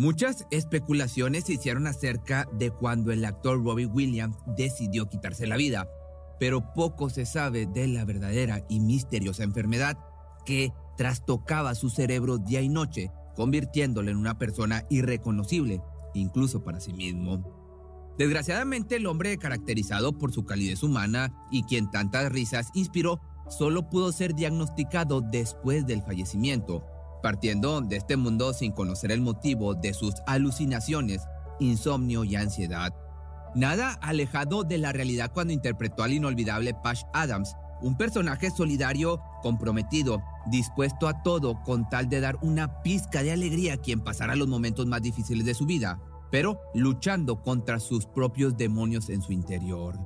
Muchas especulaciones se hicieron acerca de cuando el actor Robbie Williams decidió quitarse la vida, pero poco se sabe de la verdadera y misteriosa enfermedad que trastocaba su cerebro día y noche, convirtiéndolo en una persona irreconocible, incluso para sí mismo. Desgraciadamente, el hombre caracterizado por su calidez humana y quien tantas risas inspiró, solo pudo ser diagnosticado después del fallecimiento, partiendo de este mundo sin conocer el motivo de sus alucinaciones, insomnio y ansiedad. Nada alejado de la realidad cuando interpretó al inolvidable Pash Adams, un personaje solidario, comprometido, dispuesto a todo con tal de dar una pizca de alegría a quien pasara los momentos más difíciles de su vida, pero luchando contra sus propios demonios en su interior.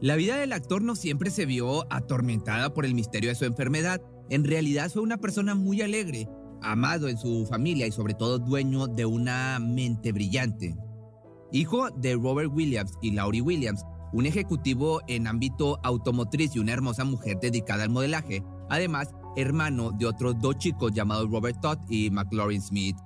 La vida del actor no siempre se vio atormentada por el misterio de su enfermedad. En realidad fue una persona muy alegre, amado en su familia y sobre todo dueño de una mente brillante. Hijo de Robert Williams y Laurie Williams, un ejecutivo en ámbito automotriz y una hermosa mujer dedicada al modelaje, además hermano de otros dos chicos llamados Robert Todd y McLaurin Smith.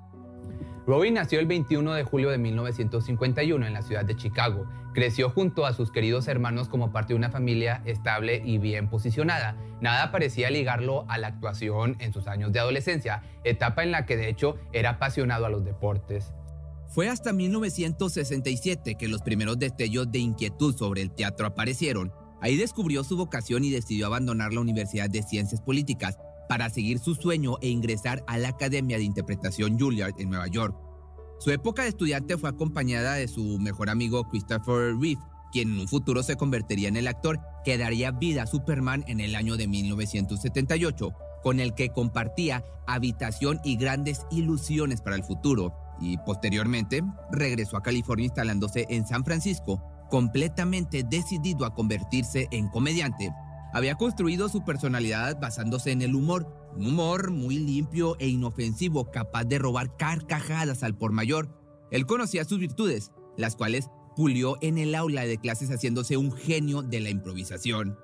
Robin nació el 21 de julio de 1951 en la ciudad de Chicago. Creció junto a sus queridos hermanos como parte de una familia estable y bien posicionada. Nada parecía ligarlo a la actuación en sus años de adolescencia, etapa en la que de hecho era apasionado a los deportes. Fue hasta 1967 que los primeros destellos de inquietud sobre el teatro aparecieron. Ahí descubrió su vocación y decidió abandonar la Universidad de Ciencias Políticas para seguir su sueño e ingresar a la Academia de Interpretación Juilliard en Nueva York. Su época de estudiante fue acompañada de su mejor amigo Christopher Reeve, quien en un futuro se convertiría en el actor que daría vida a Superman en el año de 1978, con el que compartía habitación y grandes ilusiones para el futuro, y posteriormente regresó a California instalándose en San Francisco, completamente decidido a convertirse en comediante había construido su personalidad basándose en el humor, un humor muy limpio e inofensivo, capaz de robar carcajadas al por mayor. Él conocía sus virtudes, las cuales pulió en el aula de clases haciéndose un genio de la improvisación.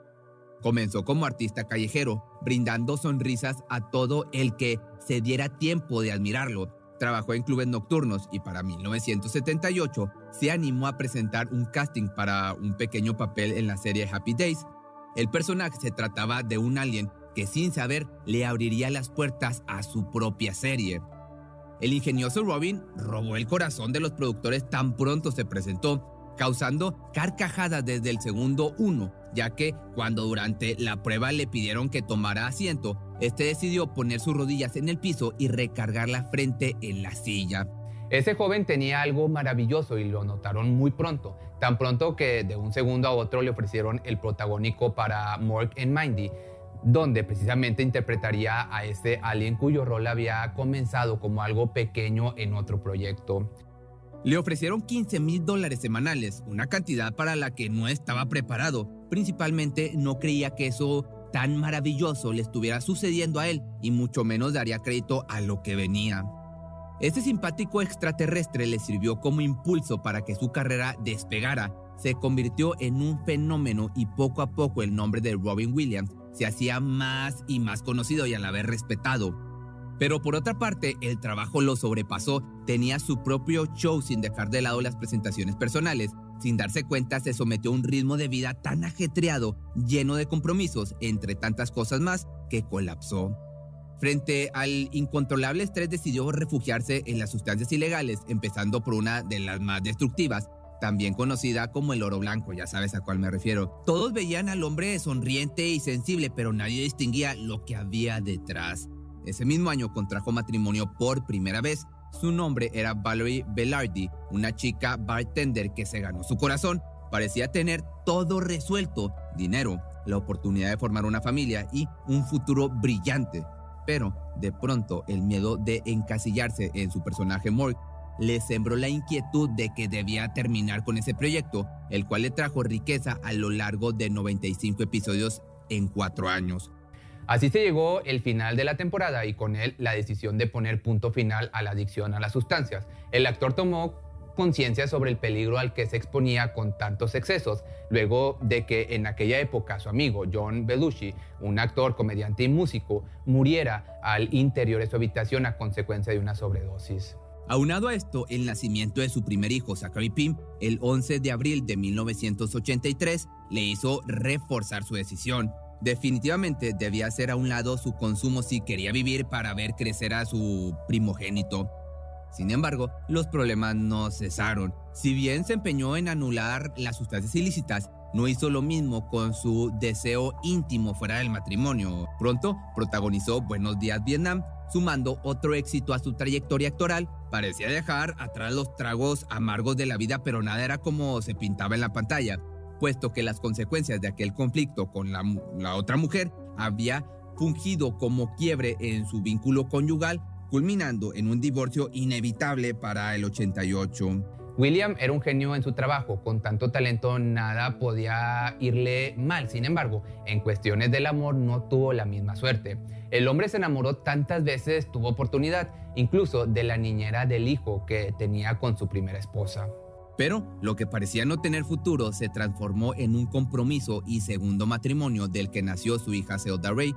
Comenzó como artista callejero, brindando sonrisas a todo el que se diera tiempo de admirarlo. Trabajó en clubes nocturnos y para 1978 se animó a presentar un casting para un pequeño papel en la serie Happy Days, el personaje se trataba de un alien que sin saber le abriría las puertas a su propia serie. El ingenioso Robin robó el corazón de los productores tan pronto se presentó, causando carcajadas desde el segundo uno, ya que cuando durante la prueba le pidieron que tomara asiento, este decidió poner sus rodillas en el piso y recargar la frente en la silla. Ese joven tenía algo maravilloso y lo notaron muy pronto, tan pronto que de un segundo a otro le ofrecieron el protagónico para Mork and Mindy, donde precisamente interpretaría a ese alien cuyo rol había comenzado como algo pequeño en otro proyecto. Le ofrecieron 15 mil dólares semanales, una cantidad para la que no estaba preparado. Principalmente no creía que eso tan maravilloso le estuviera sucediendo a él y mucho menos daría crédito a lo que venía. Este simpático extraterrestre le sirvió como impulso para que su carrera despegara. Se convirtió en un fenómeno y poco a poco el nombre de Robin Williams se hacía más y más conocido y a la vez respetado. Pero por otra parte, el trabajo lo sobrepasó, tenía su propio show sin dejar de lado las presentaciones personales. Sin darse cuenta, se sometió a un ritmo de vida tan ajetreado, lleno de compromisos, entre tantas cosas más, que colapsó. Frente al incontrolable estrés decidió refugiarse en las sustancias ilegales, empezando por una de las más destructivas, también conocida como el oro blanco, ya sabes a cuál me refiero. Todos veían al hombre sonriente y sensible, pero nadie distinguía lo que había detrás. Ese mismo año contrajo matrimonio por primera vez. Su nombre era Valerie Bellardi, una chica bartender que se ganó su corazón, parecía tener todo resuelto, dinero, la oportunidad de formar una familia y un futuro brillante. Pero, de pronto, el miedo de encasillarse en su personaje Morg le sembró la inquietud de que debía terminar con ese proyecto, el cual le trajo riqueza a lo largo de 95 episodios en cuatro años. Así se llegó el final de la temporada y con él la decisión de poner punto final a la adicción a las sustancias. El actor tomó conciencia sobre el peligro al que se exponía con tantos excesos, luego de que en aquella época su amigo John Belushi, un actor, comediante y músico, muriera al interior de su habitación a consecuencia de una sobredosis. Aunado a esto, el nacimiento de su primer hijo, Zachary Pym, el 11 de abril de 1983, le hizo reforzar su decisión. Definitivamente debía hacer a un lado su consumo si quería vivir para ver crecer a su primogénito. Sin embargo, los problemas no cesaron. Si bien se empeñó en anular las sustancias ilícitas, no hizo lo mismo con su deseo íntimo fuera del matrimonio. Pronto protagonizó Buenos Días Vietnam, sumando otro éxito a su trayectoria actoral. Parecía dejar atrás los tragos amargos de la vida, pero nada era como se pintaba en la pantalla, puesto que las consecuencias de aquel conflicto con la, otra mujer había fungido como quiebre en su vínculo conyugal culminando en un divorcio inevitable para el 88. William era un genio en su trabajo, con tanto talento nada podía irle mal, sin embargo, en cuestiones del amor no tuvo la misma suerte. El hombre se enamoró tantas veces, tuvo oportunidad, incluso de la niñera del hijo que tenía con su primera esposa. Pero lo que parecía no tener futuro se transformó en un compromiso y segundo matrimonio del que nació su hija Zelda Ray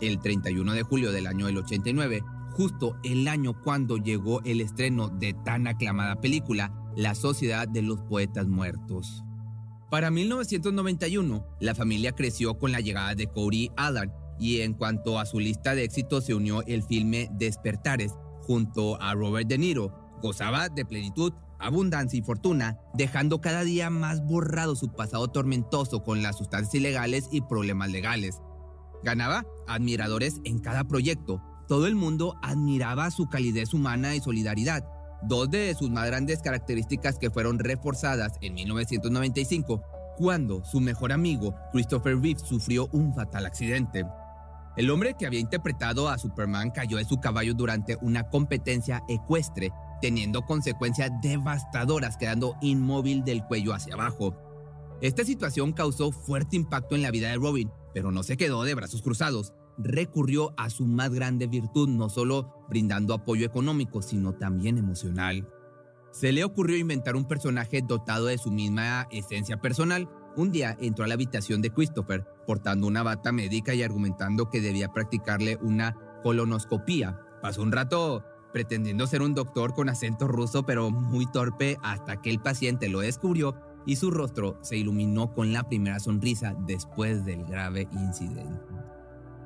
el 31 de julio del año del 89 justo el año cuando llegó el estreno de tan aclamada película, La Sociedad de los Poetas Muertos. Para 1991, la familia creció con la llegada de Corey Allen y en cuanto a su lista de éxitos se unió el filme Despertares junto a Robert De Niro. Gozaba de plenitud, abundancia y fortuna, dejando cada día más borrado su pasado tormentoso con las sustancias ilegales y problemas legales. Ganaba admiradores en cada proyecto, todo el mundo admiraba su calidez humana y solidaridad, dos de sus más grandes características que fueron reforzadas en 1995, cuando su mejor amigo, Christopher Reeve, sufrió un fatal accidente. El hombre que había interpretado a Superman cayó de su caballo durante una competencia ecuestre, teniendo consecuencias devastadoras, quedando inmóvil del cuello hacia abajo. Esta situación causó fuerte impacto en la vida de Robin, pero no se quedó de brazos cruzados recurrió a su más grande virtud, no solo brindando apoyo económico, sino también emocional. Se le ocurrió inventar un personaje dotado de su misma esencia personal. Un día entró a la habitación de Christopher portando una bata médica y argumentando que debía practicarle una colonoscopía. Pasó un rato pretendiendo ser un doctor con acento ruso, pero muy torpe hasta que el paciente lo descubrió y su rostro se iluminó con la primera sonrisa después del grave incidente.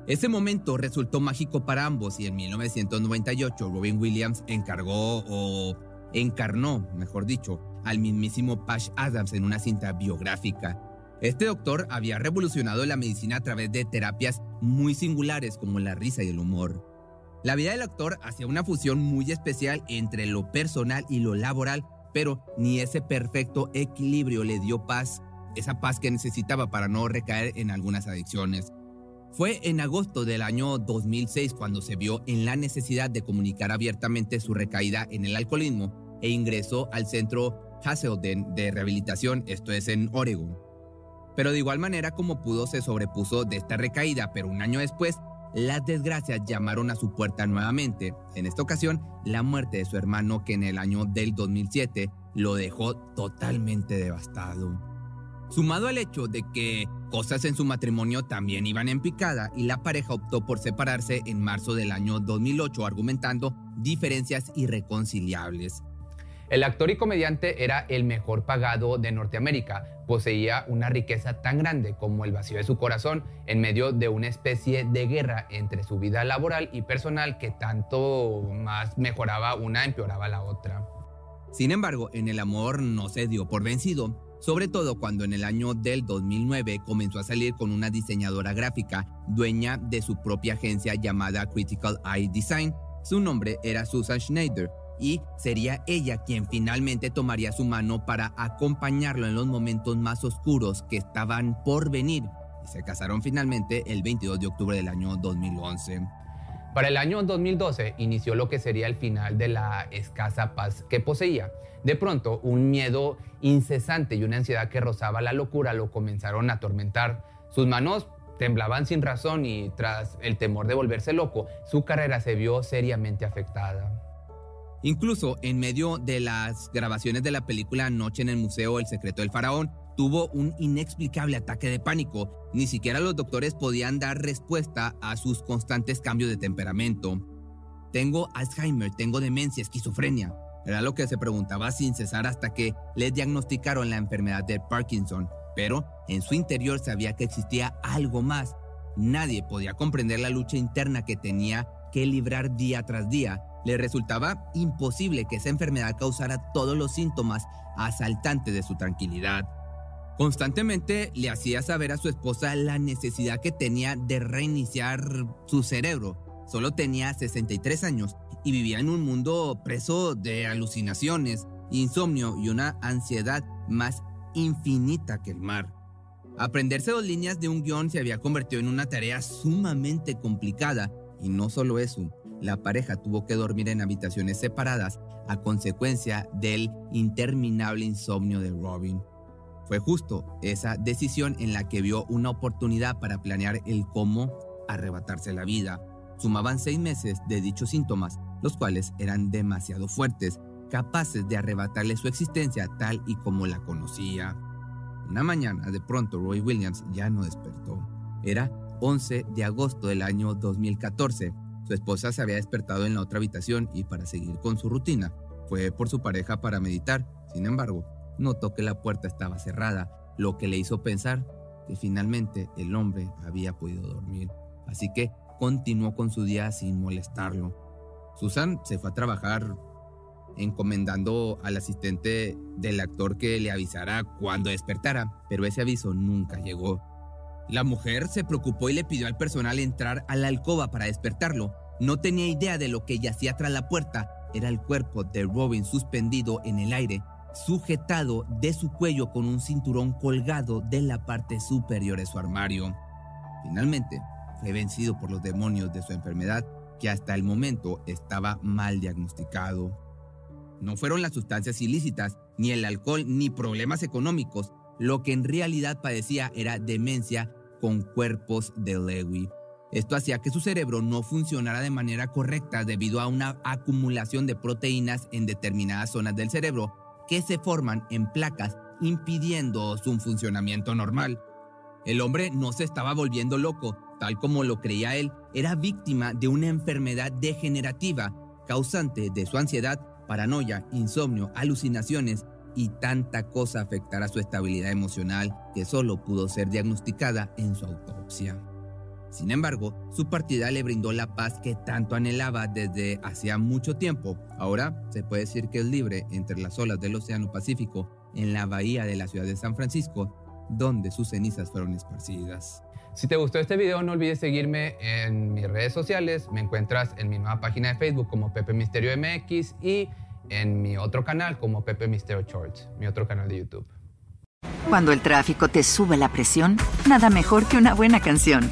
Ese momento resultó mágico para ambos y en 1998 Robin Williams encargó o encarnó, mejor dicho, al mismísimo Pash Adams en una cinta biográfica. Este doctor había revolucionado la medicina a través de terapias muy singulares como la risa y el humor. La vida del actor hacía una fusión muy especial entre lo personal y lo laboral, pero ni ese perfecto equilibrio le dio paz, esa paz que necesitaba para no recaer en algunas adicciones. Fue en agosto del año 2006 cuando se vio en la necesidad de comunicar abiertamente su recaída en el alcoholismo e ingresó al centro Hazelden de rehabilitación, esto es en Oregon. Pero de igual manera como pudo se sobrepuso de esta recaída, pero un año después las desgracias llamaron a su puerta nuevamente, en esta ocasión la muerte de su hermano que en el año del 2007 lo dejó totalmente devastado. Sumado al hecho de que cosas en su matrimonio también iban en picada y la pareja optó por separarse en marzo del año 2008 argumentando diferencias irreconciliables. El actor y comediante era el mejor pagado de Norteamérica. Poseía una riqueza tan grande como el vacío de su corazón en medio de una especie de guerra entre su vida laboral y personal que tanto más mejoraba una empeoraba la otra. Sin embargo, en el amor no se dio por vencido sobre todo cuando en el año del 2009 comenzó a salir con una diseñadora gráfica, dueña de su propia agencia llamada Critical Eye Design. Su nombre era Susan Schneider, y sería ella quien finalmente tomaría su mano para acompañarlo en los momentos más oscuros que estaban por venir. Y se casaron finalmente el 22 de octubre del año 2011. Para el año 2012 inició lo que sería el final de la escasa paz que poseía. De pronto, un miedo incesante y una ansiedad que rozaba la locura lo comenzaron a atormentar. Sus manos temblaban sin razón y tras el temor de volverse loco, su carrera se vio seriamente afectada. Incluso en medio de las grabaciones de la película Noche en el Museo El Secreto del Faraón, tuvo un inexplicable ataque de pánico. Ni siquiera los doctores podían dar respuesta a sus constantes cambios de temperamento. Tengo Alzheimer, tengo demencia, esquizofrenia. Era lo que se preguntaba sin cesar hasta que le diagnosticaron la enfermedad de Parkinson. Pero en su interior sabía que existía algo más. Nadie podía comprender la lucha interna que tenía que librar día tras día. Le resultaba imposible que esa enfermedad causara todos los síntomas asaltantes de su tranquilidad. Constantemente le hacía saber a su esposa la necesidad que tenía de reiniciar su cerebro. Solo tenía 63 años y vivía en un mundo preso de alucinaciones, insomnio y una ansiedad más infinita que el mar. Aprenderse dos líneas de un guion se había convertido en una tarea sumamente complicada y no solo eso, la pareja tuvo que dormir en habitaciones separadas a consecuencia del interminable insomnio de Robin. Fue justo esa decisión en la que vio una oportunidad para planear el cómo arrebatarse la vida. Sumaban seis meses de dichos síntomas, los cuales eran demasiado fuertes, capaces de arrebatarle su existencia tal y como la conocía. Una mañana, de pronto, Roy Williams ya no despertó. Era 11 de agosto del año 2014. Su esposa se había despertado en la otra habitación y para seguir con su rutina, fue por su pareja para meditar. Sin embargo, notó que la puerta estaba cerrada, lo que le hizo pensar que finalmente el hombre había podido dormir. Así que continuó con su día sin molestarlo. Susan se fue a trabajar encomendando al asistente del actor que le avisara cuando despertara, pero ese aviso nunca llegó. La mujer se preocupó y le pidió al personal entrar a la alcoba para despertarlo. No tenía idea de lo que yacía tras la puerta. Era el cuerpo de Robin suspendido en el aire, sujetado de su cuello con un cinturón colgado de la parte superior de su armario. Finalmente, fue vencido por los demonios de su enfermedad que hasta el momento estaba mal diagnosticado. No fueron las sustancias ilícitas, ni el alcohol, ni problemas económicos. Lo que en realidad padecía era demencia con cuerpos de Lewy. Esto hacía que su cerebro no funcionara de manera correcta debido a una acumulación de proteínas en determinadas zonas del cerebro que se forman en placas impidiendo su funcionamiento normal. El hombre no se estaba volviendo loco, tal como lo creía él, era víctima de una enfermedad degenerativa causante de su ansiedad, paranoia, insomnio, alucinaciones y tanta cosa afectará su estabilidad emocional que solo pudo ser diagnosticada en su autopsia. Sin embargo, su partida le brindó la paz que tanto anhelaba desde hacía mucho tiempo. Ahora se puede decir que es libre entre las olas del Océano Pacífico en la bahía de la ciudad de San Francisco, donde sus cenizas fueron esparcidas. Si te gustó este video, no olvides seguirme en mis redes sociales. Me encuentras en mi nueva página de Facebook como Pepe Misterio MX y en mi otro canal como Pepe Misterio Shorts, mi otro canal de YouTube. Cuando el tráfico te sube la presión, nada mejor que una buena canción.